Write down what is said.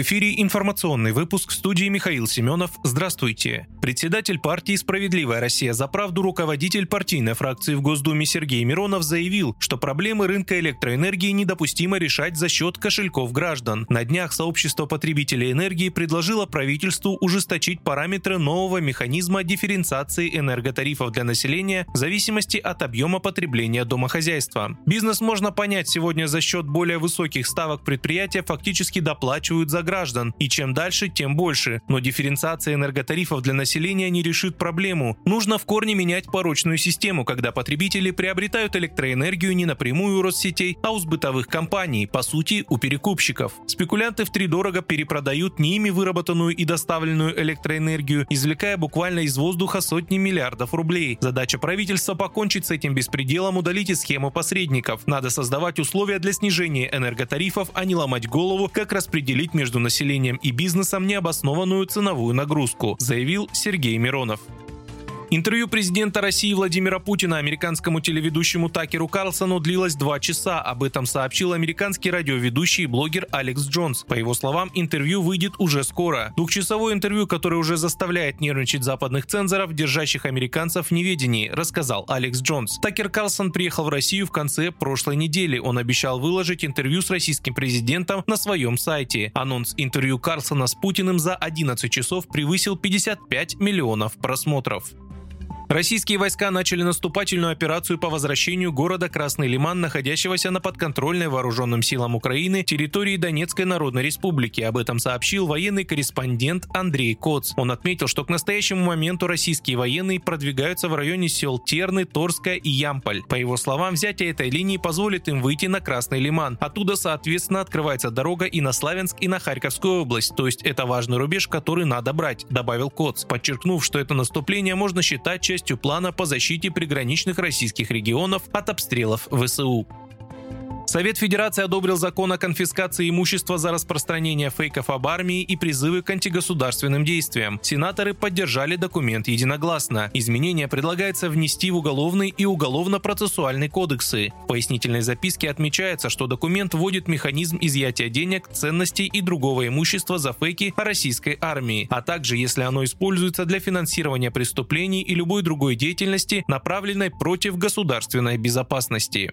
Эфире информационный выпуск студии Михаил Семенов. Здравствуйте. Председатель партии «Справедливая Россия за правду» руководитель партийной фракции в Госдуме Сергей Миронов заявил, что проблемы рынка электроэнергии недопустимо решать за счет кошельков граждан. На днях сообщество потребителей энергии предложило правительству ужесточить параметры нового механизма дифференциации энерготарифов для населения в зависимости от объема потребления домохозяйства. Бизнес можно понять сегодня за счет более высоких ставок предприятия фактически доплачивают за граждан, и чем дальше, тем больше. Но дифференциация энерготарифов для населения не решит проблему. Нужно в корне менять порочную систему, когда потребители приобретают электроэнергию не напрямую у Россетей, а у сбытовых компаний, по сути, у перекупщиков. Спекулянты в три дорого перепродают не ими выработанную и доставленную электроэнергию, извлекая буквально из воздуха сотни миллиардов рублей. Задача правительства покончить с этим беспределом, удалить из схемы посредников. Надо создавать условия для снижения энерготарифов, а не ломать голову, как распределить между населением и бизнесом необоснованную ценовую нагрузку, заявил Сергей Миронов. Интервью президента России Владимира Путина американскому телеведущему Такеру Карлсону длилось два часа. Об этом сообщил американский радиоведущий и блогер Алекс Джонс. По его словам, интервью выйдет уже скоро. Двухчасовое интервью, которое уже заставляет нервничать западных цензоров, держащих американцев в неведении, рассказал Алекс Джонс. Такер Карлсон приехал в Россию в конце прошлой недели. Он обещал выложить интервью с российским президентом на своем сайте. Анонс интервью Карлсона с Путиным за 11 часов превысил 55 миллионов просмотров. Российские войска начали наступательную операцию по возвращению города Красный Лиман, находящегося на подконтрольной вооруженным силам Украины территории Донецкой Народной Республики. Об этом сообщил военный корреспондент Андрей Коц. Он отметил, что к настоящему моменту российские военные продвигаются в районе сел Терны, Торская и Ямполь. По его словам, взятие этой линии позволит им выйти на Красный Лиман. Оттуда, соответственно, открывается дорога и на Славянск, и на Харьковскую область. То есть это важный рубеж, который надо брать, добавил Коц, подчеркнув, что это наступление можно считать частью частью плана по защите приграничных российских регионов от обстрелов ВСУ. Совет Федерации одобрил закон о конфискации имущества за распространение фейков об армии и призывы к антигосударственным действиям. Сенаторы поддержали документ единогласно. Изменения предлагается внести в уголовный и уголовно-процессуальный кодексы. В пояснительной записке отмечается, что документ вводит механизм изъятия денег, ценностей и другого имущества за фейки о российской армии, а также если оно используется для финансирования преступлений и любой другой деятельности, направленной против государственной безопасности.